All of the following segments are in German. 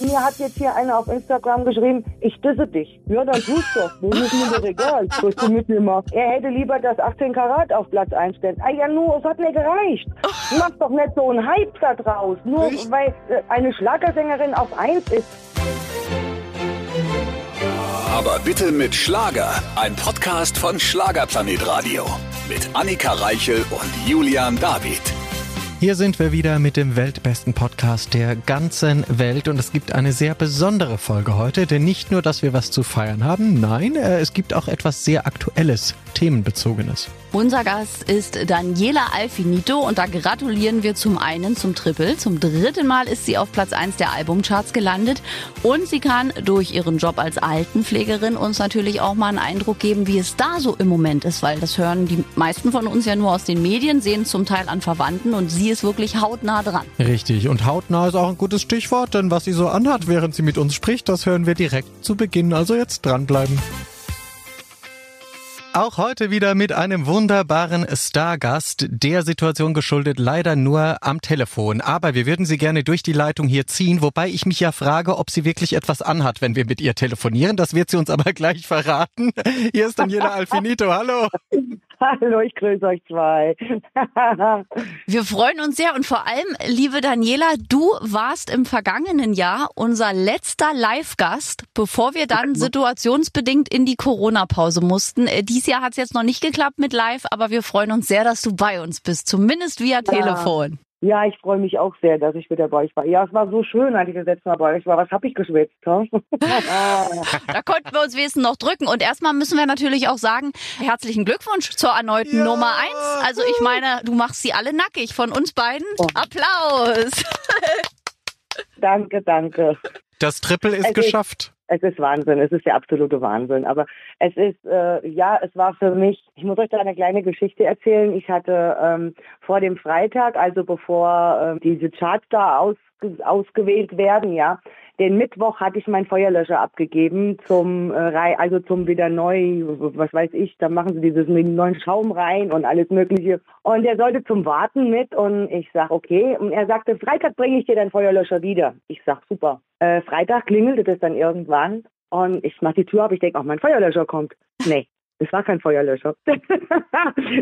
Mir hat jetzt hier einer auf Instagram geschrieben, ich disse dich. Ja, dann tust doch. Das ist mir doch egal, was du mit mir machst. Er hätte lieber das 18 Karat auf Platz 1 stellen. Ah ja, nur, es hat mir gereicht. Mach doch nicht so einen Hype da draus. Nur Echt? weil äh, eine Schlagersängerin auf 1 ist. Aber bitte mit Schlager. Ein Podcast von Schlagerplanet Radio. Mit Annika Reichel und Julian David. Hier sind wir wieder mit dem weltbesten Podcast der ganzen Welt und es gibt eine sehr besondere Folge heute, denn nicht nur, dass wir was zu feiern haben, nein, äh, es gibt auch etwas sehr Aktuelles, Themenbezogenes. Unser Gast ist Daniela Alfinito und da gratulieren wir zum einen zum Triple. Zum dritten Mal ist sie auf Platz 1 der Albumcharts gelandet und sie kann durch ihren Job als Altenpflegerin uns natürlich auch mal einen Eindruck geben, wie es da so im Moment ist, weil das hören die meisten von uns ja nur aus den Medien, sehen zum Teil an Verwandten und sie ist wirklich hautnah dran. Richtig, und hautnah ist auch ein gutes Stichwort, denn was sie so anhat, während sie mit uns spricht, das hören wir direkt zu Beginn, also jetzt dranbleiben. Auch heute wieder mit einem wunderbaren Stargast, der Situation geschuldet leider nur am Telefon. Aber wir würden sie gerne durch die Leitung hier ziehen, wobei ich mich ja frage, ob sie wirklich etwas anhat, wenn wir mit ihr telefonieren. Das wird sie uns aber gleich verraten. Hier ist Daniela Alfinito, hallo. Hallo, ich grüße euch zwei. Wir freuen uns sehr und vor allem, liebe Daniela, du warst im vergangenen Jahr unser letzter Live-Gast, bevor wir dann situationsbedingt in die Corona-Pause mussten. Äh, Dies Jahr hat es jetzt noch nicht geklappt mit Live, aber wir freuen uns sehr, dass du bei uns bist, zumindest via Telefon. Ja, ich freue mich auch sehr, dass ich wieder bei euch war. Ja, es war so schön, als ich das letzte Mal bei euch war. Was habe ich geschwitzt? Da konnten wir uns wenigstens noch drücken. Und erstmal müssen wir natürlich auch sagen, herzlichen Glückwunsch zur erneuten Ja. Nummer eins. Also ich meine, du machst sie alle nackig von uns beiden. Oh. Applaus. danke, danke. Das Triple ist ist- geschafft. Es ist Wahnsinn, es ist der absolute Wahnsinn. Aber es ist, äh, ja, es war für mich, ich muss euch da eine kleine Geschichte erzählen. Ich hatte ähm, vor dem Freitag, also bevor äh, diese Charts da ausge ausgewählt werden, ja, den Mittwoch hatte ich meinen Feuerlöscher abgegeben zum äh, also zum wieder neu, was weiß ich, da machen sie dieses mit neuen Schaum rein und alles mögliche. Und der sollte zum Warten mit und ich sag okay. Und er sagte, Freitag bringe ich dir deinen Feuerlöscher wieder. Ich sag super. Äh, Freitag klingelte das dann irgendwann und ich mach die Tür auf, ich denke, auch mein Feuerlöscher kommt. Nee. Es war kein Feuerlöscher.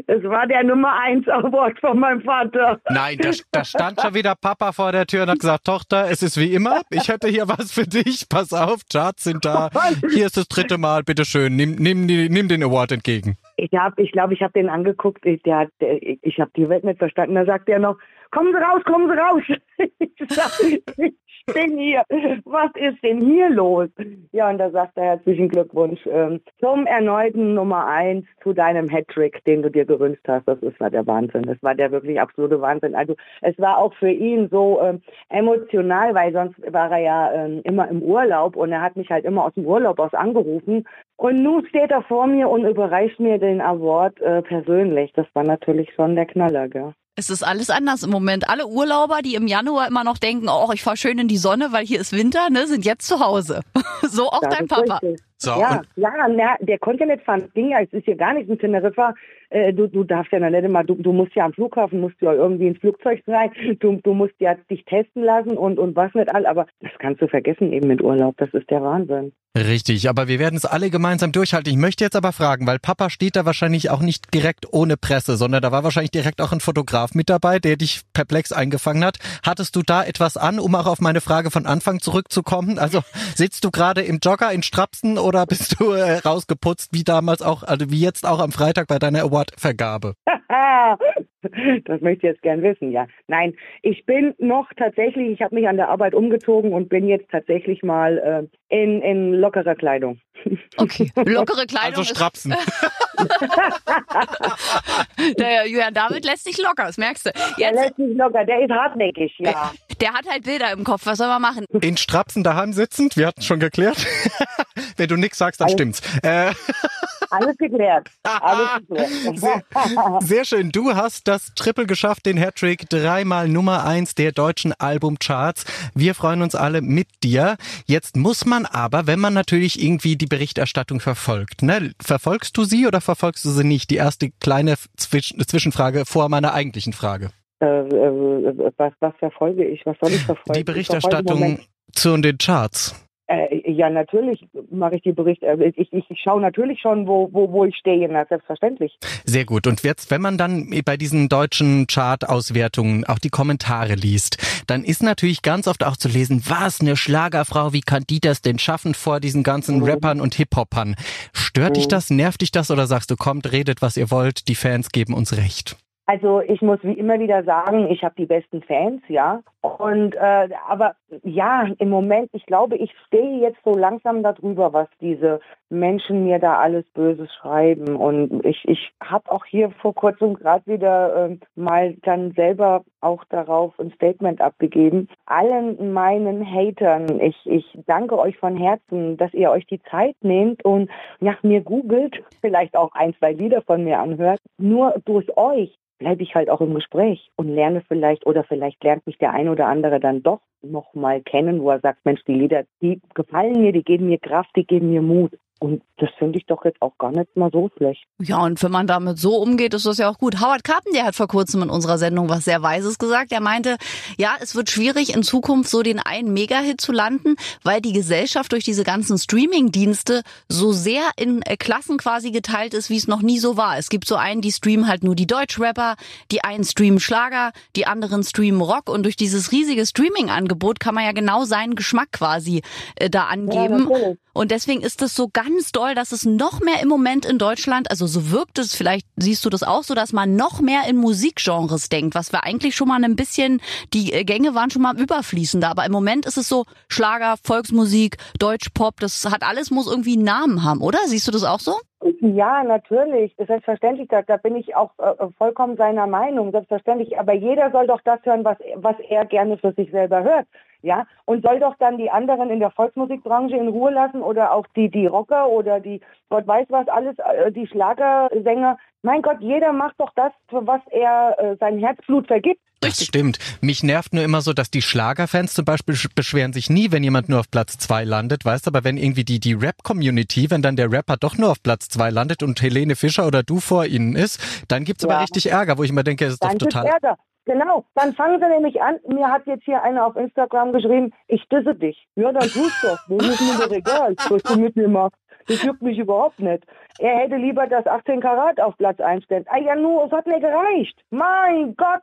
Es war der Nummer eins Award von meinem Vater. Nein, da, da stand schon wieder Papa vor der Tür und hat gesagt, Tochter, es ist wie immer, ich hätte hier was für dich, pass auf, Charts sind da, hier ist das dritte Mal, bitteschön, nimm, nimm, nimm den Award entgegen. Ich habe, ich glaube, ich habe den angeguckt. Ich, der, hat- ich habe die Welt nicht verstanden. Da sagt er noch: Kommen Sie raus, kommen Sie raus. Ich sag, ich bin hier. Was ist denn hier los? Ja, und da sagt er herzlichen Glückwunsch ähm, zum erneuten Nummer eins zu deinem Hattrick, den du dir gewünscht hast. Das ist war der Wahnsinn. Das war der wirklich absolute Wahnsinn. Also es war auch für ihn so ähm, emotional, weil sonst war er ja ähm, immer im Urlaub und er hat mich halt immer aus dem Urlaub aus angerufen. Und nun steht er vor mir und überreicht mir den Award äh, persönlich. Das war natürlich schon der Knaller, gell? Es ist alles anders im Moment. Alle Urlauber, die im Januar immer noch denken, oh, ich fahr schön in die Sonne, weil hier ist Winter, ne, sind jetzt zu Hause. so auch Das dein Papa. richtig. So, ja, ja, na, der konnte ja nicht fahren. Das Ding ja, es ist hier gar nichts in Teneriffa. Äh, du, du darfst ja noch nicht immer, du, du musst ja am Flughafen, musst du ja irgendwie ins Flugzeug rein. Du, du musst ja dich testen lassen und, und was nicht all. Aber das kannst du vergessen eben mit Urlaub. Das ist der Wahnsinn. Richtig, aber wir werden es alle gemeinsam durchhalten. Ich möchte jetzt aber fragen, weil Papa steht da wahrscheinlich auch nicht direkt ohne Presse, sondern da war wahrscheinlich direkt auch ein Fotograf mit dabei, der dich perplex eingefangen hat. Hattest du da etwas an, um auch auf meine Frage von Anfang zurückzukommen? Also sitzt du gerade im Jogger in Strapsen oder bist du äh, rausgeputzt, wie damals auch, also wie jetzt auch am Freitag bei deiner Award-Vergabe? das möchte ich jetzt gern wissen, ja. Nein, ich bin noch tatsächlich, ich habe mich an der Arbeit umgezogen und bin jetzt tatsächlich mal äh, in, in lockerer Kleidung. Okay. Lockere Kleidung. Also Strapsen. der Julian David lässt sich locker, das merkst du. Der Jetzt, lässt sich locker, der ist hartnäckig, ja. der hat halt Bilder im Kopf. Was soll man machen? In Strapsen daheim sitzend, wir hatten schon geklärt. Wenn du nix sagst, dann Alles- stimmt's. Äh, Alles geklärt. Alles geklärt. Sehr, sehr schön. Du hast das Triple geschafft, den Hattrick, dreimal Nummer eins der deutschen Albumcharts. Wir freuen uns alle mit dir. Jetzt muss man aber, wenn man natürlich irgendwie die Berichterstattung verfolgt, ne? Verfolgst du sie oder verfolgst du sie nicht? Die erste kleine Zwisch Zwischenfrage vor meiner eigentlichen Frage. Äh, äh, was, was verfolge ich? Was soll ich verfolgen? Die Berichterstattung zu den Charts? Äh, ja, natürlich mache ich die Berichte. Äh, ich, ich, ich schaue natürlich schon, wo, wo, wo ich stehe, na, selbstverständlich. Sehr gut. Und jetzt, wenn man dann bei diesen deutschen Chart-Auswertungen auch die Kommentare liest, dann ist natürlich ganz oft auch zu lesen, was eine Schlagerfrau, wie kann die das denn schaffen vor diesen ganzen mhm. Rappern und Hip-Hopern? Stört mhm. dich das, nervt dich das oder sagst du, kommt, redet, was ihr wollt, die Fans geben uns recht? Also ich muss wie immer wieder sagen, ich habe die besten Fans, ja. Und äh, aber ja, im Moment, ich glaube, ich stehe jetzt so langsam darüber, was diese Menschen mir da alles Böses schreiben. Und ich, ich habe auch hier vor kurzem gerade wieder äh, mal dann selber auch darauf ein Statement abgegeben. Allen meinen Hatern, ich, ich danke euch von Herzen, dass ihr euch die Zeit nehmt und nach mir googelt, vielleicht auch ein, zwei Lieder von mir anhört. Nur durch euch bleibe ich halt auch im Gespräch und lerne vielleicht oder vielleicht lernt mich der ein oder andere dann doch noch mal kennen, wo er sagt, Mensch, die Lieder, die gefallen mir, die geben mir Kraft, die geben mir Mut. Und das finde ich doch jetzt auch gar nicht mal so schlecht. Ja, und wenn man damit so umgeht, ist das ja auch gut. Howard Carpenter hat vor kurzem in unserer Sendung was sehr Weises gesagt. Er meinte, ja, es wird schwierig in Zukunft so den einen Mega-Hit zu landen, weil die Gesellschaft durch diese ganzen Streaming-Dienste so sehr in äh, Klassen quasi geteilt ist, wie es noch nie so war. Es gibt so einen, die streamen halt nur die Deutschrapper, die einen streamen Schlager, die anderen streamen Rock und durch dieses riesige Streaming-Angebot kann man ja genau seinen Geschmack quasi äh, da angeben. Ja, und deswegen ist es so ganz doll, dass es noch mehr im Moment in Deutschland, also so wirkt es, vielleicht siehst du das auch so, dass man noch mehr in Musikgenres denkt, was wir eigentlich schon mal ein bisschen, die äh, Gänge waren schon mal überfließender, aber im Moment ist es so Schlager, Volksmusik, Deutschpop, das hat alles, muss irgendwie einen Namen haben, oder? Siehst du das auch so? Ja, natürlich. Selbstverständlich, da, da bin ich auch äh, vollkommen seiner Meinung, selbstverständlich. Aber jeder soll doch das hören, was, was er gerne für sich selber hört. Ja, und soll doch dann die anderen in der Volksmusikbranche in Ruhe lassen oder auch die, die Rocker oder die, Gott weiß was alles, äh, die Schlagersänger. Mein Gott, jeder macht doch das, für was er äh, sein Herzblut vergibt. Das stimmt. Mich nervt nur immer so, dass die Schlagerfans zum Beispiel beschweren sich nie, wenn jemand nur auf Platz zwei landet, weißt aber wenn irgendwie die, die Rap-Community, wenn dann der Rapper doch nur auf Platz zwei landet und Helene Fischer oder du vor ihnen ist, dann gibt's ja. aber richtig Ärger, wo ich immer denke, es ist dann doch total. Ärger. Genau, dann fangen sie nämlich an. Mir hat jetzt hier einer auf Instagram geschrieben, ich disse dich. Ja, dann tust doch. Das ist mir doch egal, was du mit mir machst. Das juckt mich überhaupt nicht. Er hätte lieber das 18 Karat auf Platz 1 stellen. Ah ja, nur, es hat mir gereicht. Mein Gott,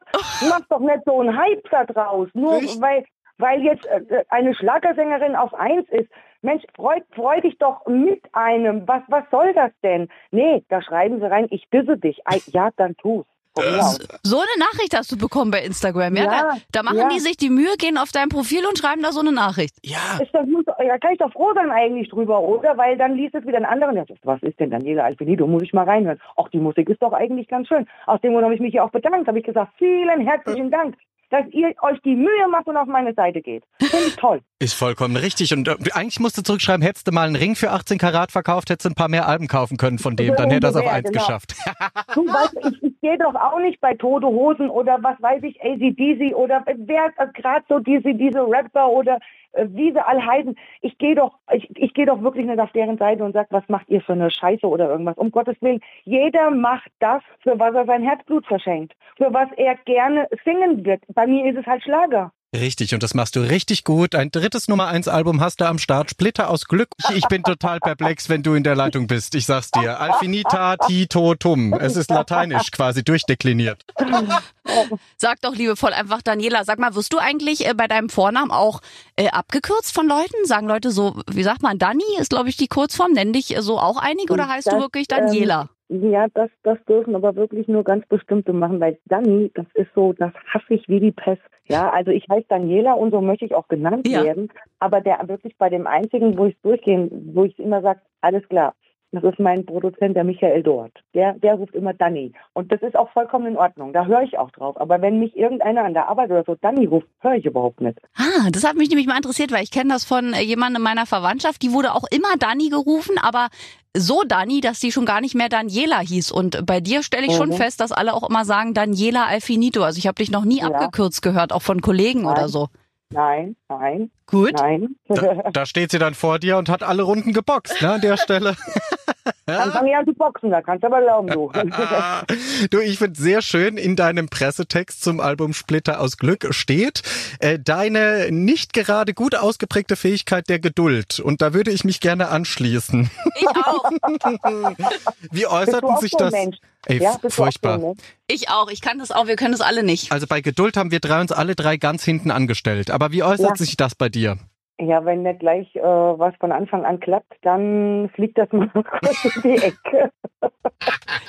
mach doch nicht so einen Hype da draus. Nur weil, weil jetzt äh, eine Schlagersängerin auf 1 ist. Mensch, freu, freu dich doch mit einem. Was, was soll das denn? Nee, da schreiben sie rein, ich disse dich. Ah, ja, dann tu's. So eine Nachricht hast du bekommen bei Instagram, ja? ja da, da, machen ja. die sich die Mühe, gehen auf dein Profil und schreiben da so eine Nachricht. Ja. Ist das, da kann ich doch froh sein eigentlich drüber, oder? Weil dann liest es wieder ein anderer. Ja, was ist denn Daniela Alfinido? Muss ich mal reinhören. Ach, die Musik ist doch eigentlich ganz schön. Aus dem Grund habe ich mich ja auch bedankt. Habe ich gesagt, vielen herzlichen Dank dass ihr euch die Mühe macht und auf meine Seite geht. Finde ich toll. Ist vollkommen richtig. Und äh, eigentlich musst du zurückschreiben, hättest du mal einen Ring für 18 Karat verkauft, hättest du ein paar mehr Alben kaufen können von dem, dann hätte er es auf eins genau. geschafft. du weißt, ich, ich gehe doch auch nicht bei Tote Hosen oder was weiß ich, ACDC oder wer äh, gerade so diese, diese Rapper oder wie sie alle heißen. Ich gehe doch, ich, ich gehe doch wirklich nicht auf deren Seite und sage, was macht ihr für eine Scheiße oder irgendwas. Um Gottes Willen, jeder macht das, für was er sein Herzblut verschenkt, für was er gerne singen wird. Bei mir ist es halt Schlager. Richtig, und das machst du richtig gut. Ein drittes Nummer eins Album hast du am Start. Splitter aus Glück. Ich bin total perplex, wenn du in der Leitung bist. Ich sag's dir. Alfinita Tito Tum. Es ist lateinisch quasi durchdekliniert. Sag doch liebevoll einfach, Daniela, sag mal, wirst du eigentlich äh, bei deinem Vornamen auch äh, abgekürzt von Leuten? Sagen Leute so, wie sagt man, Dani ist, glaube ich, die Kurzform. Nennen dich so auch einige oder heißt das, du wirklich Daniela? Ähm ja, das, das dürfen aber wirklich nur ganz bestimmte machen, weil Dani, das ist so, das hasse ich wie die Pest. Ja, also ich heiße Daniela und so möchte ich auch genannt ja. werden. Aber der wirklich bei dem einzigen, wo ich durchgehen, wo ich immer sage, alles klar, das ist mein Produzent, der Michael Dort. Der, der ruft immer Danny. Und das ist auch vollkommen in Ordnung. Da höre ich auch drauf. Aber wenn mich irgendeiner an der Arbeit oder so Danny ruft, höre ich überhaupt nicht. Ah, das hat mich nämlich mal interessiert, weil ich kenne das von äh, jemandem in meiner Verwandtschaft. Die wurde auch immer Danny gerufen, aber so Dani, dass die schon gar nicht mehr Daniela hieß. Und bei dir stelle ich mhm. schon fest, dass alle auch immer sagen Daniela Alfinito. Also ich habe dich noch nie ja. abgekürzt gehört, auch von Kollegen Nein. oder so. Nein, nein. Gut. Nein. Da, da steht sie dann vor dir und hat alle Runden geboxt, ne, an der Stelle. Dann fange ich an zu boxen, da kannst du aber glauben, du. du, ich finde sehr schön, in deinem Pressetext zum Album Splitter aus Glück steht äh, deine nicht gerade gut ausgeprägte Fähigkeit der Geduld. Und da würde ich mich gerne anschließen. Ich auch. Wie äußerten sich so das? Mensch? Ey, Ja, auch furchtbar. so, ne? Ich auch. Ich kann das auch. Wir können das alle nicht. Also bei Geduld haben wir drei uns alle drei ganz hinten angestellt. Aber wie äußert Ja. sich das bei dir? Ja, wenn nicht gleich äh, was von Anfang an klappt, dann fliegt das mal kurz in die Ecke.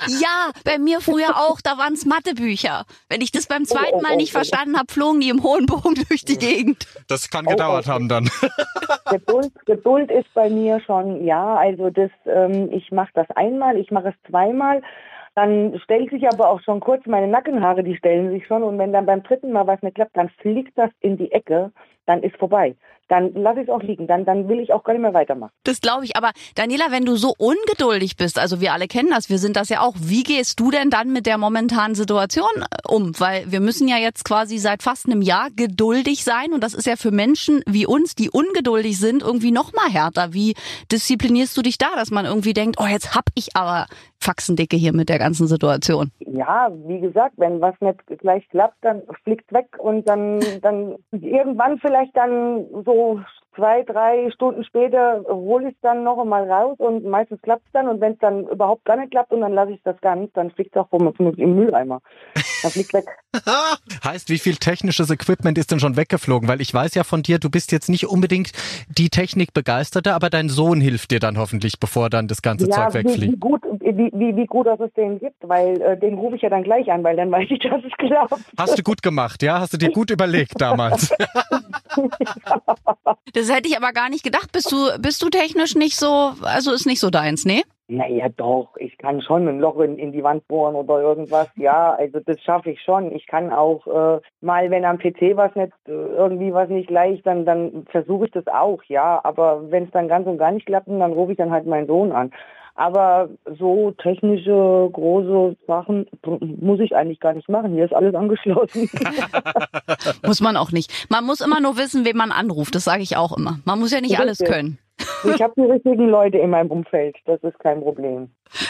Ja, bei mir früher auch. Da waren es Mathebücher. Wenn ich das beim zweiten oh, Mal oh, nicht oh. verstanden habe, flogen die im hohen Bogen durch die Gegend. Das kann gedauert oh. haben dann. Geduld, Geduld ist bei mir schon, ja, also das, ähm, ich mache das einmal, ich mache es zweimal. Dann stellt sich aber auch schon kurz meine Nackenhaare, die stellen sich schon. Und wenn dann beim dritten Mal was nicht klappt, dann fliegt das in die Ecke, dann ist vorbei. Dann lasse ich es auch liegen. Dann, dann will ich auch gar nicht mehr weitermachen. Das glaube ich. Aber Daniela, wenn du so ungeduldig bist, also wir alle kennen das, wir sind das ja auch. Wie gehst du denn dann mit der momentanen Situation äh, um? Weil wir müssen ja jetzt quasi seit fast einem Jahr geduldig sein und das ist ja für Menschen wie uns, die ungeduldig sind, irgendwie noch mal härter. Wie disziplinierst du dich da, dass man irgendwie denkt, oh, jetzt hab ich aber Faxendicke hier mit der ganzen Situation? Ja, wie gesagt, wenn was nicht gleich klappt, dann fliegt weg und dann, dann irgendwann vielleicht dann so zwei, drei Stunden später hole ich es dann noch einmal raus und meistens klappt es dann und wenn es dann überhaupt gar nicht klappt und dann lasse ich das ganz, dann fliegt es auch vom, im Mülleimer. Dann fliegt weg. heißt, wie viel technisches Equipment ist denn schon weggeflogen? Weil ich weiß ja von dir, du bist jetzt nicht unbedingt die Technikbegeisterte, aber dein Sohn hilft dir dann hoffentlich, bevor dann das ganze ja, Zeug wie, wie wegfliegt. gut, wie, wie, wie gut, dass es den gibt, weil äh, den rufe ich ja dann gleich an, weil dann weiß ich, dass es klappt. Hast du gut gemacht, ja? Hast du dir gut überlegt damals? Das hätte ich aber gar nicht gedacht. Bist du, bist du technisch nicht so, also ist nicht so deins, ne? Naja, doch, ich kann schon ein Loch in, in die Wand bohren oder irgendwas. Ja, also das schaffe ich schon. Ich kann auch äh, mal, wenn am PC was nicht, äh, irgendwie was nicht leicht, dann, dann versuche ich das auch, ja. Aber wenn es dann ganz und gar nicht klappt, dann rufe ich dann halt meinen Sohn an. Aber so technische, große Sachen muss ich eigentlich gar nicht machen. Hier ist alles angeschlossen. Muss man auch nicht. Man muss immer nur wissen, wen man anruft. Das sage ich auch immer. Man muss ja nicht alles Richtig. können. ich habe die richtigen Leute in meinem Umfeld. Das ist kein Problem.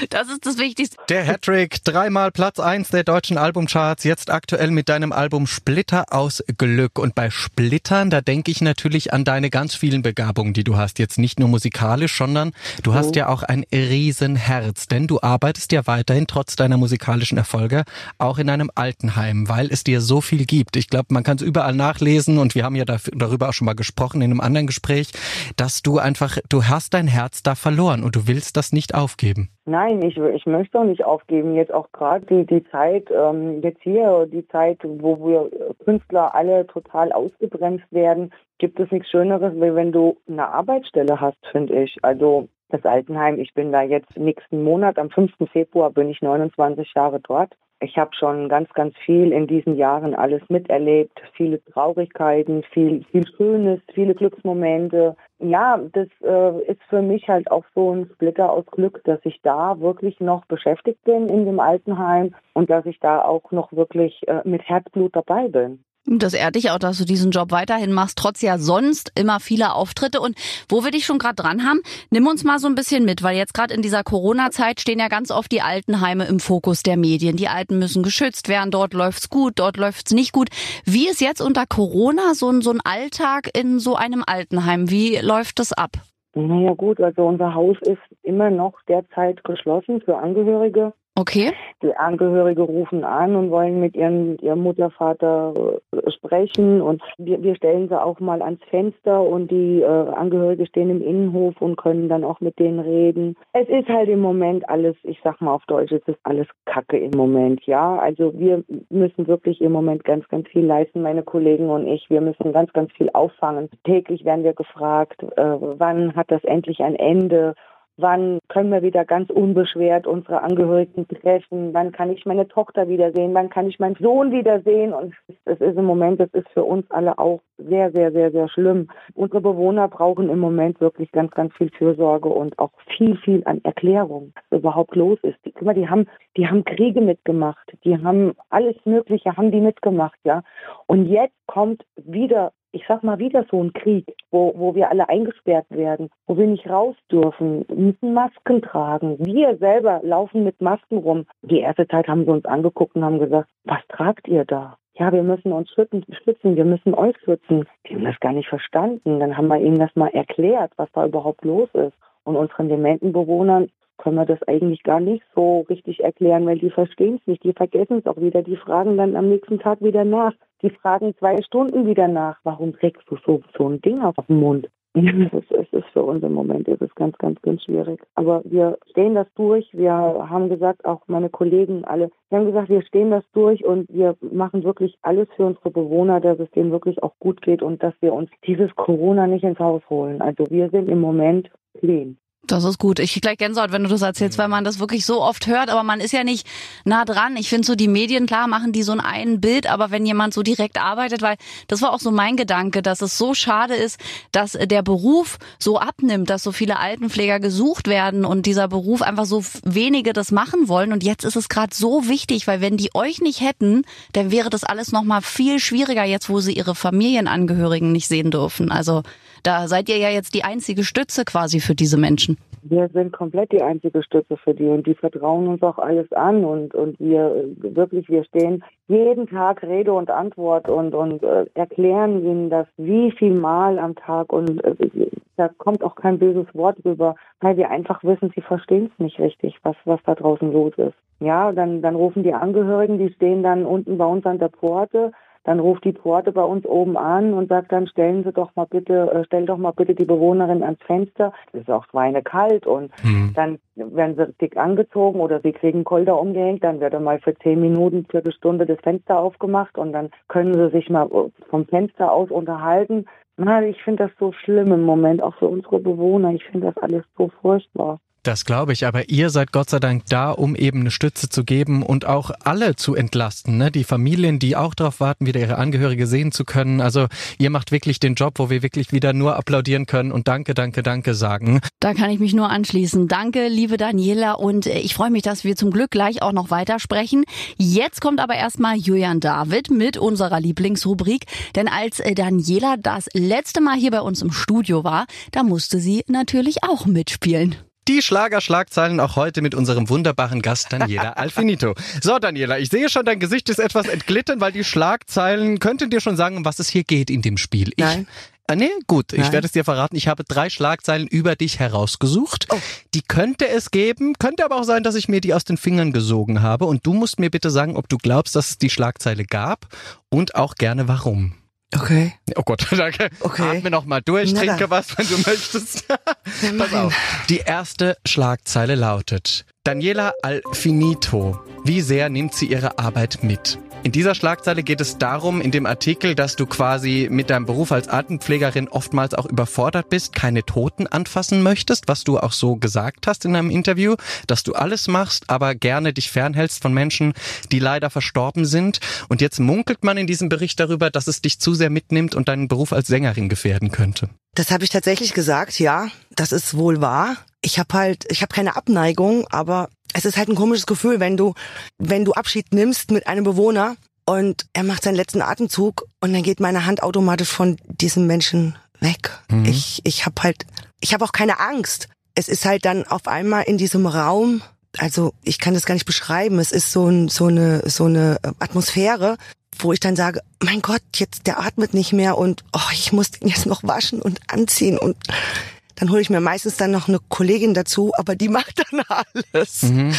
Das ist das Wichtigste. Der Hattrick, dreimal Platz eins der deutschen Albumcharts, jetzt aktuell mit deinem Album Splitter aus Glück. Und bei Splittern, da denke ich natürlich an deine ganz vielen Begabungen, die du hast. Jetzt nicht nur musikalisch, sondern du hast ja auch ein Riesenherz, denn du arbeitest ja weiterhin trotz deiner musikalischen Erfolge auch in einem Altenheim, weil es dir so viel gibt. Ich glaube, man kann es überall nachlesen und wir haben ja darüber auch schon mal gesprochen in einem anderen Gespräch, dass du einfach, du hast dein Herz da verloren und du willst das nicht aufgeben. Nein, ich, ich möchte auch nicht aufgeben. Jetzt auch gerade die, die Zeit, ähm, jetzt hier, die Zeit, wo wir Künstler alle total ausgebremst werden, gibt es nichts Schöneres, wie wenn du eine Arbeitsstelle hast, finde ich. Also das Altenheim, ich bin da jetzt nächsten Monat, am 5. Februar bin ich 29 Jahre dort. Ich habe schon ganz, ganz viel in diesen Jahren alles miterlebt, viele Traurigkeiten, viel, viel Schönes, viele Glücksmomente. Ja, das äh, ist für mich halt auch so ein Splitter aus Glück, dass ich da wirklich noch beschäftigt bin in dem Altenheim und dass ich da auch noch wirklich äh, mit Herzblut dabei bin. Das ehrt dich auch, dass du diesen Job weiterhin machst, trotz ja sonst immer vieler Auftritte. Und wo wir dich schon gerade dran haben, nimm uns mal so ein bisschen mit, weil jetzt gerade in dieser Corona-Zeit stehen ja ganz oft die Altenheime im Fokus der Medien. Die Alten müssen geschützt werden, dort läuft's gut, dort läuft's nicht gut. Wie ist jetzt unter Corona so ein, so ein Alltag in so einem Altenheim? Wie läuft das ab? Naja gut, also unser Haus ist immer noch derzeit geschlossen für Angehörige. Okay. Die Angehörige rufen an und wollen mit ihrem, ihrem Mutter, Vater äh, sprechen und wir, wir stellen sie auch mal ans Fenster und die äh, Angehörige stehen im Innenhof und können dann auch mit denen reden. Es ist halt im Moment alles, ich sag mal auf Deutsch, es ist alles Kacke im Moment, ja. Also wir müssen wirklich im Moment ganz, ganz viel leisten, meine Kollegen und ich. Wir müssen ganz, ganz viel auffangen. Täglich werden wir gefragt, äh, wann hat das endlich ein Ende? Wann können wir wieder ganz unbeschwert unsere Angehörigen treffen? Wann kann ich meine Tochter wiedersehen? Wann kann ich meinen Sohn wiedersehen? Und es ist im Moment, das ist für uns alle auch sehr, sehr, sehr, sehr schlimm. Unsere Bewohner brauchen im Moment wirklich ganz, ganz viel Fürsorge und auch viel, viel an Erklärung, was überhaupt los ist. Die, guck mal, die haben, die haben Kriege mitgemacht. Die haben alles Mögliche, haben die mitgemacht, ja. Und jetzt kommt wieder ich sag mal wieder so ein Krieg, wo, wo wir alle eingesperrt werden, wo wir nicht raus dürfen, müssen Masken tragen. Wir selber laufen mit Masken rum. Die erste Zeit haben sie uns angeguckt und haben gesagt, was tragt ihr da? Ja, wir müssen uns schützen, schützen, wir müssen euch schützen. Die haben das gar nicht verstanden. Dann haben wir ihnen das mal erklärt, was da überhaupt los ist. Und unseren dementen Bewohnern können wir das eigentlich gar nicht so richtig erklären, weil die verstehen es nicht. Die vergessen es auch wieder. Die fragen dann am nächsten Tag wieder nach. Die fragen zwei Stunden wieder nach. Warum trägst du so, so ein Ding auf dem Mund? Es ist, ist für uns im Moment ist es ganz, ganz, ganz schwierig. Aber wir stehen das durch. Wir haben gesagt, auch meine Kollegen alle, wir haben gesagt, wir stehen das durch und wir machen wirklich alles für unsere Bewohner, dass es denen wirklich auch gut geht und dass wir uns dieses Corona nicht ins Haus holen. Also wir sind im Moment clean. Das ist gut. Ich gleich Gänsehaut, wenn du das erzählst, weil man das wirklich so oft hört, aber man ist ja nicht nah dran. Ich finde so, die Medien, klar, machen die so ein ein Bild, aber wenn jemand so direkt arbeitet, weil das war auch so mein Gedanke, dass es so schade ist, dass der Beruf so abnimmt, dass so viele Altenpfleger gesucht werden und dieser Beruf einfach so wenige das machen wollen. Und jetzt ist es gerade so wichtig, weil wenn die euch nicht hätten, dann wäre das alles nochmal viel schwieriger jetzt, wo sie ihre Familienangehörigen nicht sehen dürfen. Also da seid ihr ja jetzt die einzige Stütze quasi für diese Menschen. Wir sind komplett die einzige Stütze für die und die vertrauen uns auch alles an und, und wir wirklich, wir stehen jeden Tag Rede und Antwort und, und äh, erklären ihnen das wie viel Mal am Tag und äh, da kommt auch kein böses Wort rüber, weil wir einfach wissen, sie verstehen es nicht richtig, was, was da draußen los ist. Ja, dann, dann rufen die Angehörigen, die stehen dann unten bei uns an der Pforte, dann ruft die Pforte bei uns oben an und sagt dann, stellen Sie doch mal bitte, äh, stell doch mal bitte die Bewohnerin ans Fenster. Es ist auch schweinekalt und mhm. dann werden sie dick angezogen oder sie kriegen Kolder umgehängt, dann wird mal für zehn Minuten, Viertelstunde das Fenster aufgemacht und dann können sie sich mal äh, vom Fenster aus unterhalten. Na, ich finde das so schlimm im Moment, auch für unsere Bewohner. Ich finde das alles so furchtbar. Das glaube ich, aber ihr seid Gott sei Dank da, um eben eine Stütze zu geben und auch alle zu entlasten. Ne? Die Familien, die auch darauf warten, wieder ihre Angehörige sehen zu können. Also ihr macht wirklich den Job, wo wir wirklich wieder nur applaudieren können und danke, danke, danke sagen. Da kann ich mich nur anschließen. Danke, liebe Daniela und ich freue mich, dass wir zum Glück gleich auch noch weitersprechen. Jetzt kommt aber erstmal Julian David mit unserer Lieblingsrubrik, denn als äh, Daniela das letzte Mal hier bei uns im Studio war, da musste sie natürlich auch mitspielen. Die Schlagerschlagzeilen auch heute mit unserem wunderbaren Gast Daniela Alfinito. So, Daniela, ich sehe schon, dein Gesicht ist etwas entglitten, weil die Schlagzeilen könnten dir schon sagen, um was es hier geht in dem Spiel. Ich, Nein. Ah, nee, gut, Nein. ich werde es dir verraten. Ich habe drei Schlagzeilen über dich herausgesucht. Oh. Die könnte es geben, könnte aber auch sein, dass ich mir die aus den Fingern gesogen habe. Und du musst mir bitte sagen, ob du glaubst, dass es die Schlagzeile gab und auch gerne warum. Okay. Oh Gott, danke. Okay. Atme noch mal durch, Na trinke da. was, wenn du möchtest. Pass auf. Die erste Schlagzeile lautet: Daniela Alfinito. Wie sehr nimmt sie ihre Arbeit mit? In dieser Schlagzeile geht es darum, in dem Artikel, dass du quasi mit deinem Beruf als Altenpflegerin oftmals auch überfordert bist, keine Toten anfassen möchtest, was du auch so gesagt hast in einem Interview, dass du alles machst, aber gerne dich fernhältst von Menschen, die leider verstorben sind. Und jetzt munkelt man in diesem Bericht darüber, dass es dich zu sehr mitnimmt und deinen Beruf als Sängerin gefährden könnte. Das habe ich tatsächlich gesagt, ja, das ist wohl wahr. Ich habe halt, ich habe keine Abneigung, aber es ist halt ein komisches Gefühl, wenn du, wenn du Abschied nimmst mit einem Bewohner und er macht seinen letzten Atemzug und dann geht meine Hand automatisch von diesem Menschen weg. Mhm. Ich, ich habe halt, ich habe auch keine Angst. Es ist halt dann auf einmal in diesem Raum, also ich kann das gar nicht beschreiben. Es ist so, ein, so eine, so eine Atmosphäre, wo ich dann sage, mein Gott, jetzt der atmet nicht mehr und oh, ich muss den jetzt noch waschen und anziehen und dann hole ich mir meistens dann noch eine Kollegin dazu, aber die macht dann alles. Mhm.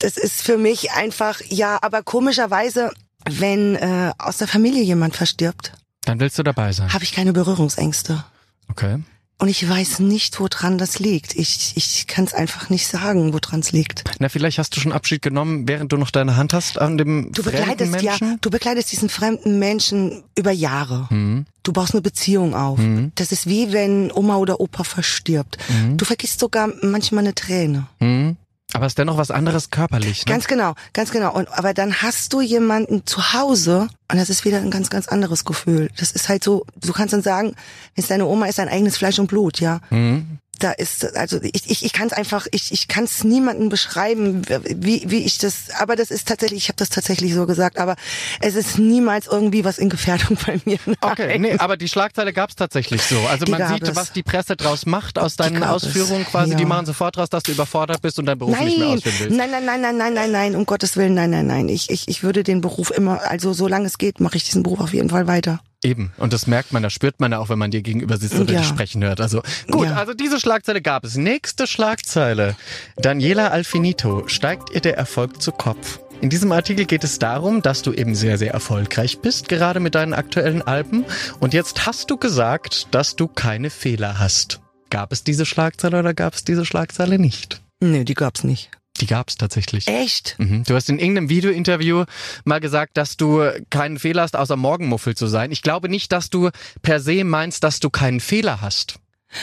Das ist für mich einfach, ja, aber komischerweise, wenn äh, aus der Familie jemand verstirbt, dann willst du dabei sein. Habe ich keine Berührungsängste. Okay. Und ich weiß nicht, woran das liegt. Ich, ich kann es einfach nicht sagen, woran es liegt. Na, vielleicht hast du schon Abschied genommen, während du noch deine Hand hast an dem du begleitest, Menschen? Ja, du begleitest diesen fremden Menschen über Jahre. Mhm. Du baust eine Beziehung auf. Mhm. Das ist wie wenn Oma oder Opa verstirbt. Mhm. Du vergisst sogar manchmal eine Träne. Mhm. Aber es ist dennoch was anderes körperlich. Ne? Ganz genau, ganz genau. Und aber dann hast du jemanden zu Hause und das ist wieder ein ganz, ganz anderes Gefühl. Das ist halt so, du kannst dann sagen, wenn es deine Oma ist, dein eigenes Fleisch und Blut, ja. Mhm. Da ist, also ich, ich, ich kann es einfach, ich, ich kann es niemandem beschreiben, wie, wie ich das, aber das ist tatsächlich, ich habe das tatsächlich so gesagt, aber es ist niemals irgendwie was in Gefährdung bei mir. Nein. Okay, nee, aber die Schlagzeile gab es tatsächlich so. Also Die man sieht, es. was die Presse draus macht aus deinen Ausführungen quasi. Die ja. machen sofort raus, dass du überfordert bist und deinen Beruf nicht mehr Nein, ausführen willst. nein, nein, nein, nein, nein, nein, nein, um Gottes Willen, nein, nein, nein. Ich, ich, ich würde den Beruf immer, also solange es geht, mache ich diesen Beruf auf jeden Fall weiter. Eben. Und das merkt man, das spürt man ja auch, wenn man dir gegenüber sitzt oder Ja. dich sprechen hört. Also gut, Ja. also diese Schlagzeile gab es. Nächste Schlagzeile. Daniela Alfinito. Steigt ihr der Erfolg zu Kopf? In diesem Artikel geht es darum, dass du eben sehr, sehr erfolgreich bist, gerade mit deinen aktuellen Alben. Und jetzt hast du gesagt, dass du keine Fehler hast. Gab es diese Schlagzeile oder gab es diese Schlagzeile nicht? Nee, die gab's nicht. Die gab es tatsächlich. Echt? Mhm. Du hast in irgendeinem Videointerview mal gesagt, dass du keinen Fehler hast, außer Morgenmuffel zu sein. Ich glaube nicht, dass du per se meinst, dass du keinen Fehler hast.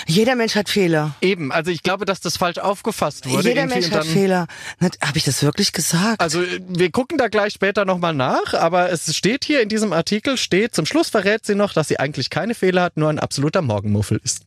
Jeder Mensch hat Fehler. Eben, also ich glaube, dass das falsch aufgefasst wurde. Jeder Mensch hat Fehler. Habe ich das wirklich gesagt? Also wir gucken da gleich später nochmal nach, aber es steht hier in diesem Artikel, steht, zum Schluss verrät sie noch, dass sie eigentlich keine Fehler hat, nur ein absoluter Morgenmuffel ist.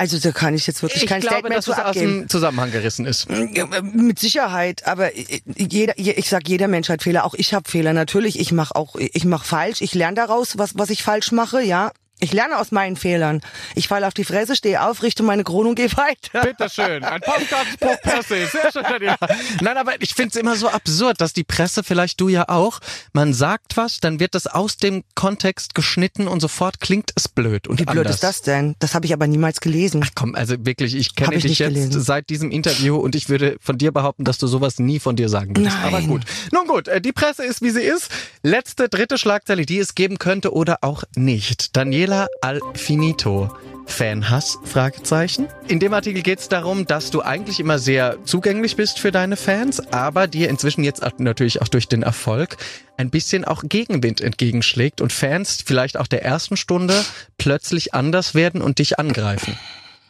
Also da kann ich jetzt wirklich Ich kein glaube, Statement dass zu es aus abgeben. dem Zusammenhang gerissen ist. Ja, Mit Sicherheit, aber jeder, ich sag, jeder Mensch hat Fehler. Auch ich habe Fehler. Natürlich, ich mache auch, ich mache falsch. Ich lerne daraus, was was ich falsch mache. Ja, ich lerne aus meinen Fehlern. Ich falle auf die Fresse, stehe auf, richte meine Krone und gehe weiter. Bitteschön, ein Podcast pro Presse. Sehr schön, Daniela. Nein, aber ich finde es immer so absurd, dass die Presse, vielleicht du ja auch, man sagt was, dann wird das aus dem Kontext geschnitten und sofort klingt es blöd und Wie blöd anders. ist das denn? Das habe ich aber niemals gelesen. Ach komm, also wirklich, ich kenne ich dich jetzt gelesen. seit diesem Interview und ich würde von dir behaupten, dass du sowas nie von dir sagen würdest. Nein. Aber gut. Nun gut, äh, die Presse ist, wie sie ist. Letzte, dritte Schlagzeile, die es geben könnte oder auch nicht. Daniela Alfinito. Fanhass? Fragezeichen. In dem Artikel geht es darum, dass du eigentlich immer sehr zugänglich bist für deine Fans, aber dir inzwischen jetzt auch natürlich auch durch den Erfolg ein bisschen auch Gegenwind entgegenschlägt und Fans vielleicht auch der ersten Stunde plötzlich anders werden und dich angreifen.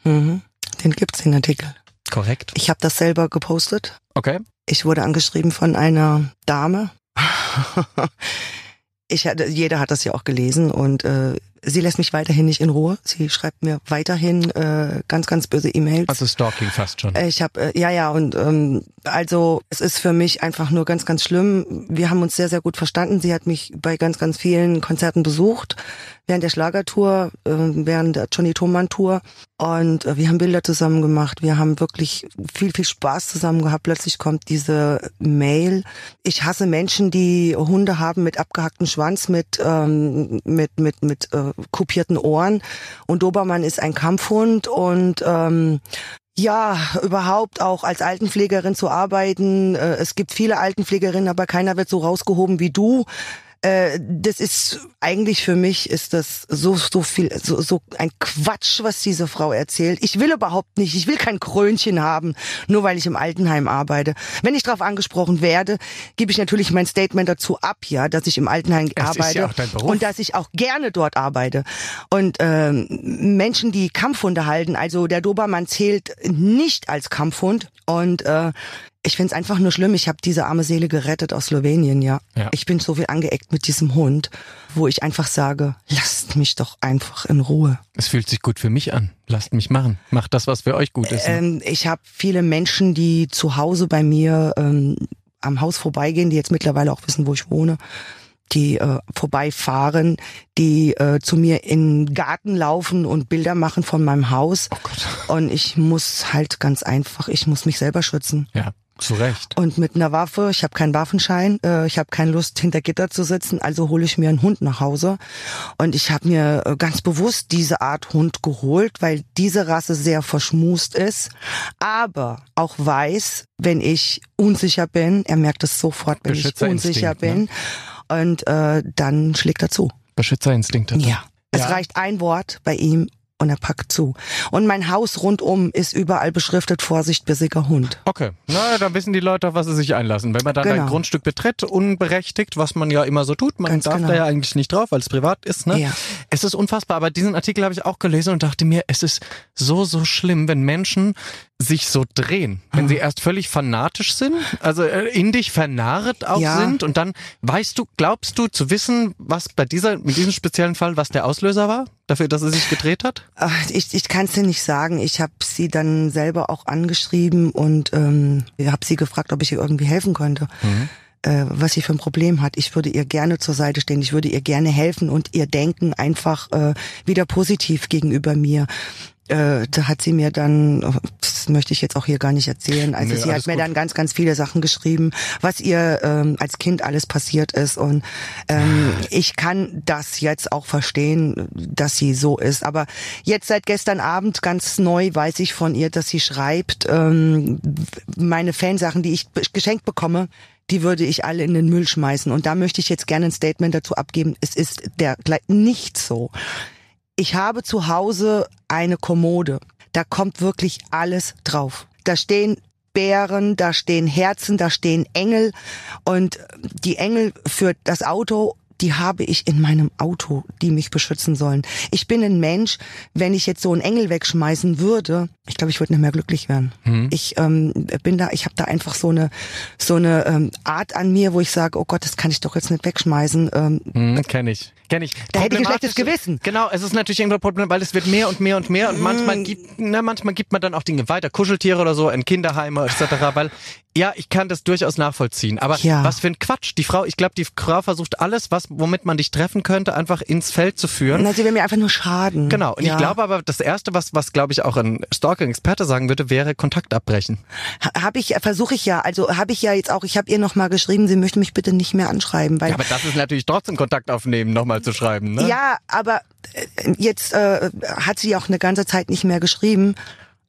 Mhm. Den gibt's den Artikel. Korrekt. Ich habe das selber gepostet. Okay. Ich wurde angeschrieben von einer Dame. Ich hatte, jeder hat das ja auch gelesen und äh, sie lässt mich weiterhin nicht in Ruhe. Sie schreibt mir weiterhin äh, ganz, ganz böse E-Mails. Also Stalking fast schon. Ich habe äh, ja ja und ähm, also es ist für mich einfach nur ganz ganz schlimm. Wir haben uns sehr sehr gut verstanden. Sie hat mich bei ganz ganz vielen Konzerten besucht während der Schlagertour, äh, während der Johnny Thoman Tour und äh, wir haben Bilder zusammen gemacht. Wir haben wirklich viel viel Spaß zusammen gehabt. Plötzlich kommt diese Mail. Ich hasse Menschen, die Hunde haben mit abgehacktem Schwanz, mit ähm, mit mit mit äh, kopierten Ohren und Dobermann ist ein Kampfhund und ähm, ja, überhaupt auch als Altenpflegerin zu arbeiten. Äh, Es gibt viele Altenpflegerinnen, aber keiner wird so rausgehoben wie du. Äh, Das ist eigentlich für mich ist das so so viel so so ein Quatsch, was diese Frau erzählt. Ich will überhaupt nicht, ich will kein Krönchen haben, nur weil ich im Altenheim arbeite. Wenn ich darauf angesprochen werde, gebe ich natürlich mein Statement dazu ab, ja, dass ich im Altenheim ist arbeite ja und dass ich auch gerne dort arbeite. Und ähm, Menschen, die Kampfhunde halten, also der Dobermann zählt nicht als Kampfhund und äh, ich find's einfach nur schlimm. Ich habe diese arme Seele gerettet aus Slowenien, ja. Ja. Ich bin so viel angeeckt mit diesem Hund, wo ich einfach sage, lasst mich doch einfach in Ruhe. Es fühlt sich gut für mich an. Lasst mich machen. Macht das, was für euch gut ist. ne? Ähm, ich habe viele Menschen, die zu Hause bei mir ähm, am Haus vorbeigehen, die jetzt mittlerweile auch wissen, wo ich wohne, die äh, vorbeifahren, die äh, zu mir in den Garten laufen und Bilder machen von meinem Haus. oh Gott. Und ich muss halt ganz einfach, ich muss mich selber schützen. Ja, zu Recht. Und mit einer Waffe, ich habe keinen Waffenschein, äh, ich habe keine Lust hinter Gitter zu sitzen, also hole ich mir einen Hund nach Hause. Und ich habe mir äh, ganz bewusst diese Art Hund geholt, weil diese Rasse sehr verschmust ist, aber auch weiß, wenn ich unsicher bin, er merkt es sofort, wenn ich unsicher ne? bin. Und äh, dann schlägt er zu. Beschützerinstinkt. er. Ja. Es Ja. reicht ein Wort bei ihm und er packt zu. Und mein Haus rundum ist überall beschriftet Vorsicht, bissiger Hund. Okay, na, dann wissen die Leute, auf was sie sich einlassen. Wenn man dann Genau. ein Grundstück betritt, unberechtigt, was man ja immer so tut, man Ganz darf genau. da ja eigentlich nicht drauf, weil es privat ist, ne? Ja. Es ist unfassbar, aber diesen Artikel habe ich auch gelesen und dachte mir, es ist so, so schlimm, wenn Menschen sich so drehen, wenn sie erst völlig fanatisch sind, also äh, in dich vernarrt auch Ja. sind und dann weißt du, glaubst du zu wissen, was bei dieser, mit diesem speziellen Fall, was der Auslöser war, dafür, dass er sich gedreht hat? Ich, ich kann es dir nicht sagen. Ich habe sie dann selber auch angeschrieben und ähm, habe sie gefragt, ob ich ihr irgendwie helfen könnte. Äh, was sie für ein Problem hat. Ich würde ihr gerne zur Seite stehen. Ich würde ihr gerne helfen und ihr Denken einfach äh, wieder positiv gegenüber mir. Äh, da hat sie mir dann, das möchte ich jetzt auch hier gar nicht erzählen, also Nö, sie hat mir gut. dann ganz, ganz viele Sachen geschrieben, was ihr ähm, als Kind alles passiert ist. Und ähm, ich kann das jetzt auch verstehen, dass sie so ist, aber jetzt seit gestern Abend ganz neu weiß ich von ihr, dass sie schreibt, ähm, meine Fansachen, die ich geschenkt bekomme, die würde ich alle in den Müll schmeißen. Und da möchte ich jetzt gerne ein Statement dazu abgeben, es ist der nicht so ich habe zu Hause eine Kommode. Da kommt wirklich alles drauf. Da stehen Bären, da stehen Herzen, da stehen Engel und die Engel für das Auto, die habe ich in meinem Auto, die mich beschützen sollen. Ich bin ein Mensch, wenn ich jetzt so einen Engel wegschmeißen würde, ich glaube, ich würde nicht mehr glücklich werden. Ich ähm, bin da, ich habe da einfach so eine so eine ähm, Art an mir, wo ich sage, oh Gott, das kann ich doch jetzt nicht wegschmeißen. Ähm, Hm, kenn ich. Kenn ich. Da hätte ich ein schlechtes Gewissen. Genau, es ist natürlich irgendwo ein Problem, weil es wird mehr und mehr und mehr und Mm. manchmal gibt, na, manchmal gibt man dann auch Dinge weiter, Kuscheltiere oder so, in Kinderheime etc., weil, ja, ich kann das durchaus nachvollziehen. Aber Ja. was für ein Quatsch. Die Frau, ich glaube, die Frau versucht alles, was, womit man dich treffen könnte, einfach ins Feld zu führen. na, sie will mir einfach nur schaden. Genau, und ja. ich glaube aber, das Erste, was, was glaube ich auch ein Stalking-Experte sagen würde, wäre Kontakt abbrechen. habe ich versuche ich ja also habe ich ja jetzt auch ich habe ihr noch mal geschrieben sie möchte mich bitte nicht mehr anschreiben weil Ja, aber das ist natürlich trotzdem Kontakt aufnehmen, nochmal zu schreiben, ne? ja aber äh, jetzt äh, hat sie auch eine ganze Zeit nicht mehr geschrieben.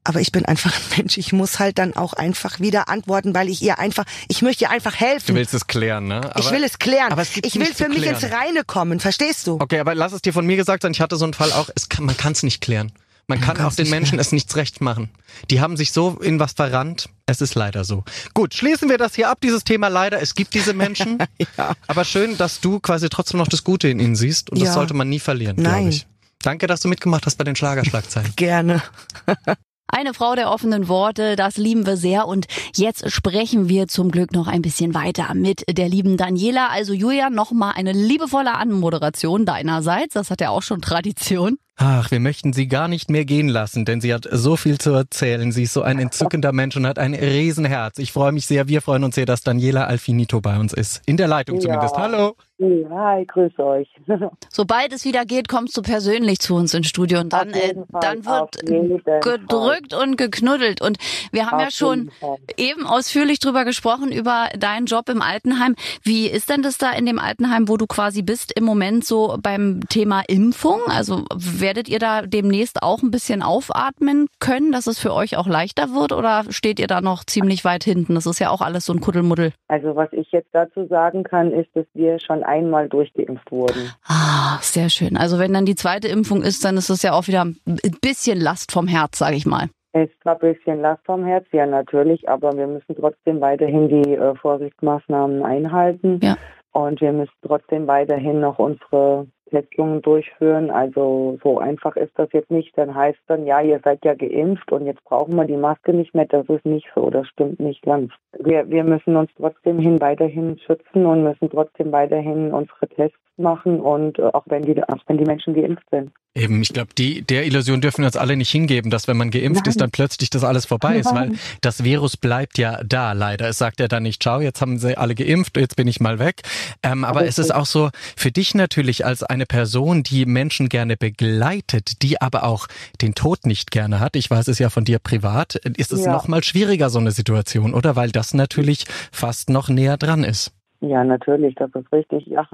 Aber ich bin einfach ein Mensch. Ich muss halt dann auch einfach wieder antworten weil ich ihr einfach ich möchte ihr einfach Du helfen willst es klären, ne? Aber, ich will es klären. aber es gibt ich will für mich ins Reine kommen verstehst du? Okay, aber lass es dir von mir gesagt sein, ich hatte so einen Fall auch, es kann, man kann es nicht klären. Man kann auch den Menschen es nichts recht machen. Die haben sich so in was verrannt. Es ist leider so. Gut, schließen wir das hier ab, dieses Thema leider. Es gibt diese Menschen. Ja. Aber schön, dass du quasi trotzdem noch das Gute in ihnen siehst. Und das Ja. sollte man nie verlieren, glaube ich. Danke, dass du mitgemacht hast bei den Schlagerschlagzeilen. gerne Eine Frau der offenen Worte, das lieben wir sehr. Und jetzt sprechen wir zum Glück noch ein bisschen weiter mit der lieben Daniela. Also Julia, nochmal eine liebevolle Anmoderation deinerseits. Das hat ja auch schon Tradition. Ach, wir möchten sie gar nicht mehr gehen lassen, denn sie hat so viel zu erzählen. Sie ist so ein entzückender Mensch und hat ein Riesenherz. Ich freue mich sehr, wir freuen uns sehr, dass Daniela Alfinito bei uns ist. In der Leitung zumindest. Ja. Hallo. Ja, ich grüße euch. Sobald es wieder geht, kommst du persönlich zu uns ins Studio und dann, äh, dann wird jeden Fall. gedrückt und geknuddelt. Und wir haben Auf ja schon eben ausführlich drüber gesprochen, über deinen Job im Altenheim. Wie ist denn das da in dem Altenheim, wo du quasi bist, im Moment so beim Thema Impfung? Also werdet ihr da demnächst auch ein bisschen aufatmen können, dass es für euch auch leichter wird? Oder steht ihr da noch ziemlich weit hinten? Das ist ja auch alles so ein Kuddelmuddel. Also was ich jetzt dazu sagen kann, ist, dass wir schon einmal durchgeimpft wurden. Ah, sehr schön. Also wenn dann die zweite Impfung ist, dann ist es ja auch wieder ein bisschen Last vom Herz, sage ich mal. Es ist zwar ein bisschen Last vom Herz, ja natürlich, aber wir müssen trotzdem weiterhin die äh, Vorsichtsmaßnahmen einhalten. Ja. Und wir müssen trotzdem weiterhin noch unsere Testungen durchführen. Also so einfach ist das jetzt nicht. Dann heißt dann, ja, ihr seid ja geimpft und jetzt brauchen wir die Maske nicht mehr. Das ist nicht so, das stimmt nicht ganz. Wir, wir müssen uns trotzdem hin weiterhin schützen und müssen trotzdem weiterhin unsere Tests machen und äh, auch wenn die auch wenn die Menschen geimpft sind. Eben, ich glaube, die der Illusion dürfen wir uns alle nicht hingeben, dass wenn man geimpft ist, dann plötzlich das alles vorbei ist, weil das Virus bleibt ja da, leider. Es sagt ja dann nicht, ciao, jetzt haben sie alle geimpft, jetzt bin ich mal weg. Ähm, aber es ist auch so, für dich natürlich als eine Person, die Menschen gerne begleitet, die aber auch den Tod nicht gerne hat, ich weiß es ja von dir privat, ist es Ja. noch mal schwieriger, so eine Situation, oder? Weil das natürlich fast noch näher dran ist. Ja, natürlich, das ist richtig. Ja,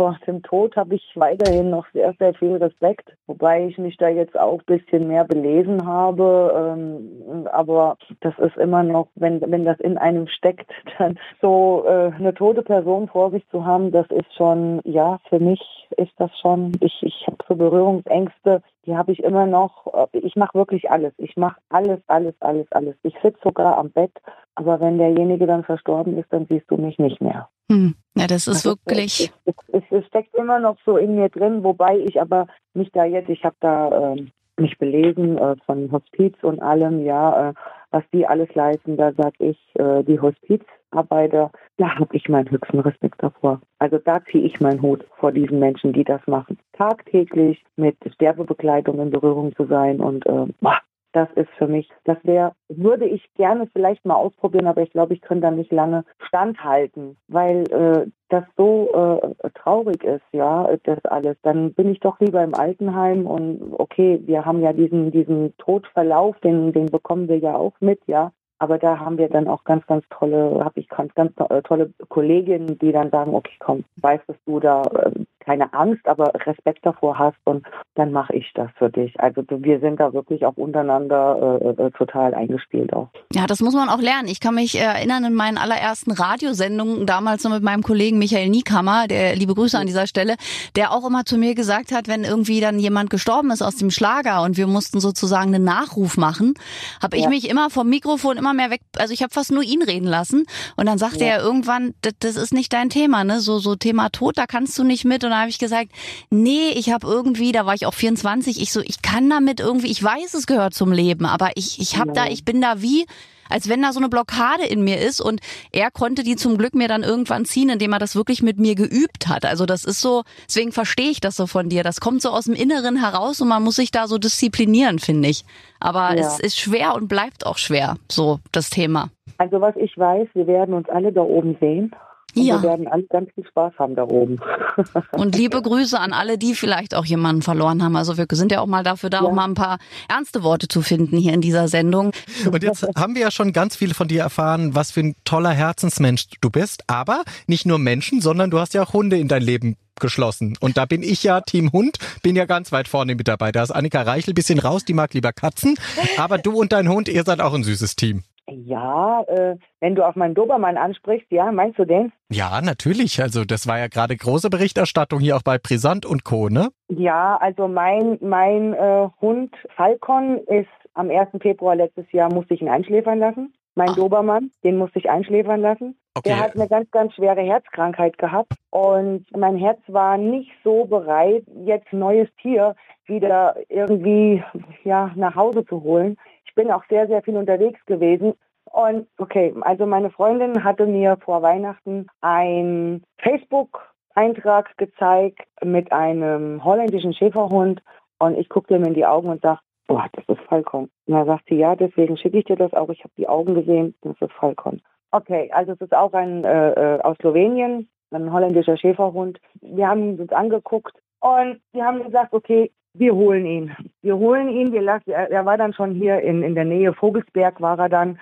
vor dem Tod habe ich weiterhin noch sehr, sehr viel Respekt, wobei ich mich da jetzt auch ein bisschen mehr belesen habe. Ähm, aber das ist immer noch, wenn, wenn das in einem steckt, dann so äh, eine tote Person vor sich zu haben, das ist schon, ja, für mich ist das schon, ich, ich habe so Berührungsängste, die habe ich immer noch. Äh, Ich mache wirklich alles. Ich mache alles, alles, alles, alles. Ich sitze sogar am Bett, aber wenn derjenige dann verstorben ist, dann siehst du mich nicht mehr. Hm. Ja, das ist Also, wirklich. Es, es, es steckt immer noch so in mir drin, wobei ich aber mich da jetzt, ich habe da ähm, mich belesen äh, von Hospiz und allem, ja, äh, was die alles leisten, da sag ich, äh, die Hospizarbeiter, da habe ich meinen höchsten Respekt davor. Also da ziehe ich meinen Hut vor diesen Menschen, die das machen. Tagtäglich mit Sterbebegleitung in Berührung zu sein und äh, das ist für mich, das wäre, würde ich gerne vielleicht mal ausprobieren, aber ich glaube, ich könnte da nicht lange standhalten, weil äh, das so äh, traurig ist, ja, das alles. Dann bin ich doch lieber im Altenheim und okay, wir haben ja diesen, diesen Todverlauf, den, den bekommen wir ja auch mit, ja. Aber da haben wir dann auch ganz, ganz tolle, habe ich ganz, ganz äh, tolle Kolleginnen, die dann sagen, okay, komm, weißt, du da äh, keine Angst, aber Respekt davor hast und dann mache ich das für dich. Also wir sind da wirklich auch untereinander äh, äh, total eingespielt auch. Ja, das muss man auch lernen. Ich kann mich erinnern in meinen allerersten Radiosendungen damals noch mit meinem Kollegen Michael Niekammer, der liebe Grüße an dieser Stelle, der auch immer zu mir gesagt hat, wenn irgendwie dann jemand gestorben ist aus dem Schlager und wir mussten sozusagen einen Nachruf machen, habe ich ja. mich immer vom Mikrofon immer mehr weg, also ich habe fast nur ihn reden lassen und dann sagte ja. er irgendwann, das, das ist nicht dein Thema, ne? So so Thema Tod, da kannst du nicht mit und habe ich gesagt, nee, ich habe irgendwie, da war ich auch 24, ich so, ich kann damit irgendwie, ich weiß, es gehört zum Leben, aber ich, ich habe da, ich bin da wie, als wenn da so eine Blockade in mir ist und er konnte die zum Glück mir dann irgendwann ziehen, indem er das wirklich mit mir geübt hat. Also das ist so, deswegen verstehe ich das so von dir. Das kommt so aus dem Inneren heraus und man muss sich da so disziplinieren, finde ich. Aber ja. es ist schwer und bleibt auch schwer, so das Thema. Also was ich weiß, wir werden uns alle da oben sehen und ja. wir werden alle ganz viel Spaß haben da oben. Und liebe Grüße an alle, die vielleicht auch jemanden verloren haben. Also wir sind ja auch mal dafür da, ja. auch mal ein paar ernste Worte zu finden hier in dieser Sendung. Und jetzt haben wir ja schon ganz viel von dir erfahren, was für ein toller Herzensmensch du bist. Aber nicht nur Menschen, sondern du hast ja auch Hunde in dein Leben geschlossen. Und da bin ich ja Team Hund, bin ja ganz weit vorne mit dabei. Da ist Annika Reichel bisschen raus, die mag lieber Katzen. Aber du und dein Hund, ihr seid auch ein süßes Team. Ja, äh, wenn du auf meinen Dobermann ansprichst, ja, meinst du den? Ja, natürlich. Also das war ja gerade große Berichterstattung hier auch bei Brisant und Co., ne? Ja, also mein, mein äh, Hund Falcon ist am 1. Februar letztes Jahr, musste ich ihn einschläfern lassen. Mein Ach. Dobermann, den musste ich einschläfern lassen. Okay. Der hat eine ganz, ganz schwere Herzkrankheit gehabt und mein Herz war nicht so bereit, jetzt ein neues Tier wieder irgendwie ja, nach Hause zu holen. Ich bin auch sehr, sehr viel unterwegs gewesen. Und okay, also meine Freundin hatte mir vor Weihnachten ein Facebook-Eintrag gezeigt mit einem holländischen Schäferhund. Und ich guckte ihm in die Augen und sag, boah, das ist Falcon. Und da sagt sie, ja, deswegen schicke ich dir das auch. Ich habe die Augen gesehen, das ist Falcon. Okay, also es ist auch ein äh, äh aus Slowenien, ein holländischer Schäferhund. Wir haben uns angeguckt und wir haben gesagt, okay, wir holen ihn. Wir holen ihn. Wir lassen, er, er war dann schon hier in, in der Nähe Vogelsberg, war er dann.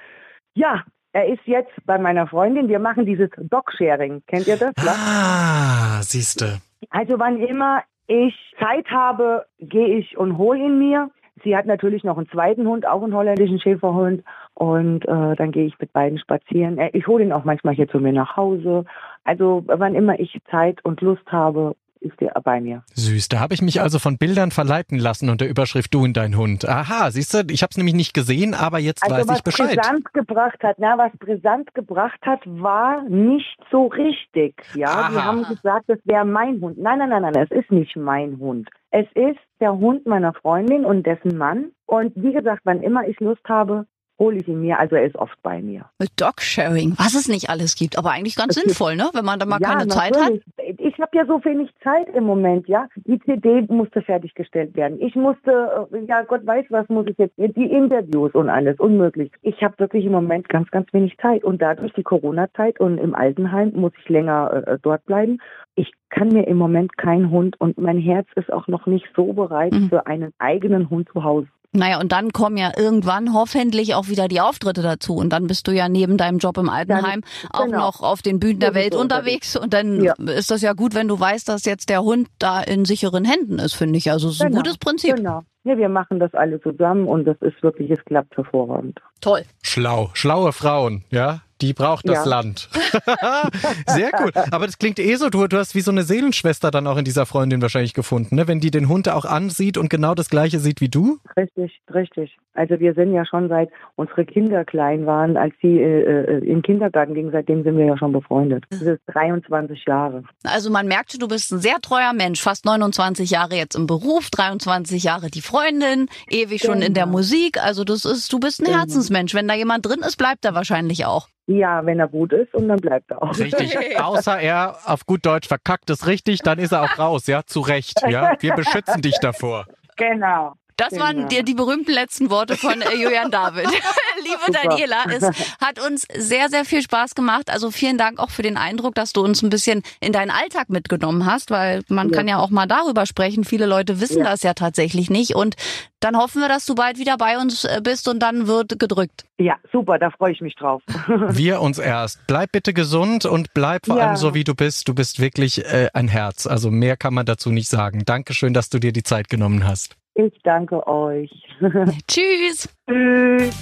Ja, er ist jetzt bei meiner Freundin. Wir machen dieses Dog-Sharing. Kennt ihr das? Ah, siehste. Also wann immer ich Zeit habe, gehe ich und hole ihn mir. Sie hat natürlich noch einen zweiten Hund, auch einen holländischen Schäferhund. Und äh, dann gehe ich mit beiden spazieren. Ich hole ihn auch manchmal hier zu mir nach Hause. Also wann immer ich Zeit und Lust habe, ist der bei mir. Süß, da habe ich mich also von Bildern verleiten lassen unter Überschrift Du und dein Hund. Aha, siehst du, ich habe es nämlich nicht gesehen, aber jetzt also weiß ich Bescheid. Was brisant gebracht hat, na, was brisant gebracht hat, war nicht so richtig. Ja, Aha. die haben gesagt, das wäre mein Hund. Nein, nein, nein, nein, es ist nicht mein Hund. Es ist der Hund meiner Freundin und dessen Mann. Und wie gesagt, wann immer ich Lust habe, hole ich ihn mir, also er ist oft bei mir. Dog-Sharing, was es nicht alles gibt, aber eigentlich ganz das sinnvoll, ne? wenn man da mal ja, keine Zeit hat. Ich habe ja so wenig Zeit im Moment, ja. Die CD musste fertiggestellt werden. Ich musste, äh, ja Gott weiß, was muss ich jetzt, die Interviews und alles, unmöglich. Ich habe wirklich im Moment ganz, ganz wenig Zeit und dadurch die Corona-Zeit und im Altenheim muss ich länger äh, dort bleiben. Ich kann mir im Moment keinen Hund und mein Herz ist auch noch nicht so bereit mhm. für einen eigenen Hund zu Hause. Naja, und dann kommen ja irgendwann hoffentlich auch wieder die Auftritte dazu. Und dann bist du ja neben deinem Job im Altenheim dann, auch genau. noch auf den Bühnen der Welt unterwegs. Und dann ja. ist das ja gut, wenn du weißt, dass jetzt der Hund da in sicheren Händen ist, finde ich. Also es ist genau. ein gutes Prinzip. Genau. Ja, wir machen das alle zusammen und das ist wirklich, es klappt hervorragend. Toll. Schlau. Schlaue Frauen, ja? Die braucht das ja. Land. Sehr gut. Aber das klingt eh so, du, du hast wie so eine Seelenschwester dann auch in dieser Freundin wahrscheinlich gefunden, ne? wenn die den Hund auch ansieht und genau das Gleiche sieht wie du. Richtig, richtig. Also wir sind ja schon seit unsere Kinder klein waren, als sie äh, äh, in den Kindergarten gingen, seitdem sind wir ja schon befreundet. Das ist 23 Jahre. Also man merkt, du bist ein sehr treuer Mensch, fast 29 Jahre jetzt im Beruf, 23 Jahre die Freundin, ewig schon in der Genau. Musik. Also das ist, du bist ein Genau. Herzensmensch. Wenn da jemand drin ist, bleibt er wahrscheinlich auch. Ja, wenn er gut ist und dann bleibt er auch. Richtig. Außer er auf gut Deutsch verkackt es richtig, dann ist er auch raus, ja, zu Recht. Ja, wir beschützen dich davor. Genau. Das waren Genau. die, die berühmten letzten Worte von äh, Julian David. Liebe Super. Daniela, es hat uns sehr, sehr viel Spaß gemacht. Also vielen Dank auch für den Eindruck, dass du uns ein bisschen in deinen Alltag mitgenommen hast, weil man Ja. kann ja auch mal darüber sprechen. Viele Leute wissen Ja. das ja tatsächlich nicht. Und dann hoffen wir, dass du bald wieder bei uns äh, bist und dann wird gedrückt. Ja, super, da freue ich mich drauf. Wir uns erst. Bleib bitte gesund und bleib vor Ja. allem so, wie du bist. Du bist wirklich äh, ein Herz. Also mehr kann man dazu nicht sagen. Dankeschön, dass du dir die Zeit genommen hast. Ich danke euch. Tschüss. Tschüss.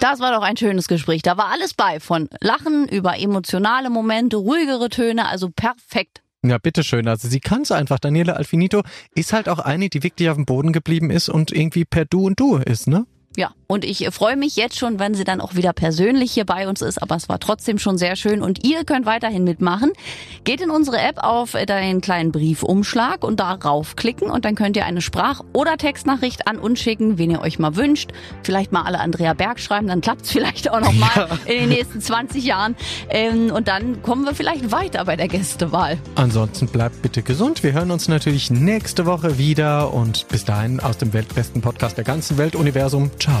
Das war doch ein schönes Gespräch. Da war alles bei. Von Lachen über emotionale Momente, ruhigere Töne, also perfekt. Ja, bitteschön. Also sie kann es einfach. Daniela Alfinito ist halt auch eine, die wirklich auf dem Boden geblieben ist und irgendwie per Du und Du ist, ne? Ja, und ich freue mich jetzt schon, wenn sie dann auch wieder persönlich hier bei uns ist, aber es war trotzdem schon sehr schön und ihr könnt weiterhin mitmachen. Geht in unsere App auf den kleinen Briefumschlag und darauf klicken und dann könnt ihr eine Sprach- oder Textnachricht an uns schicken, wen ihr euch mal wünscht. Vielleicht mal alle Andrea Berg schreiben, dann klappt's vielleicht auch noch mal in den nächsten 20 Jahren. Ähm, und dann kommen wir vielleicht weiter bei der Gästewahl. Ansonsten bleibt bitte gesund. Wir hören uns natürlich nächste Woche wieder und bis dahin aus dem weltbesten Podcast der ganzen Welt, Universum. Ciao.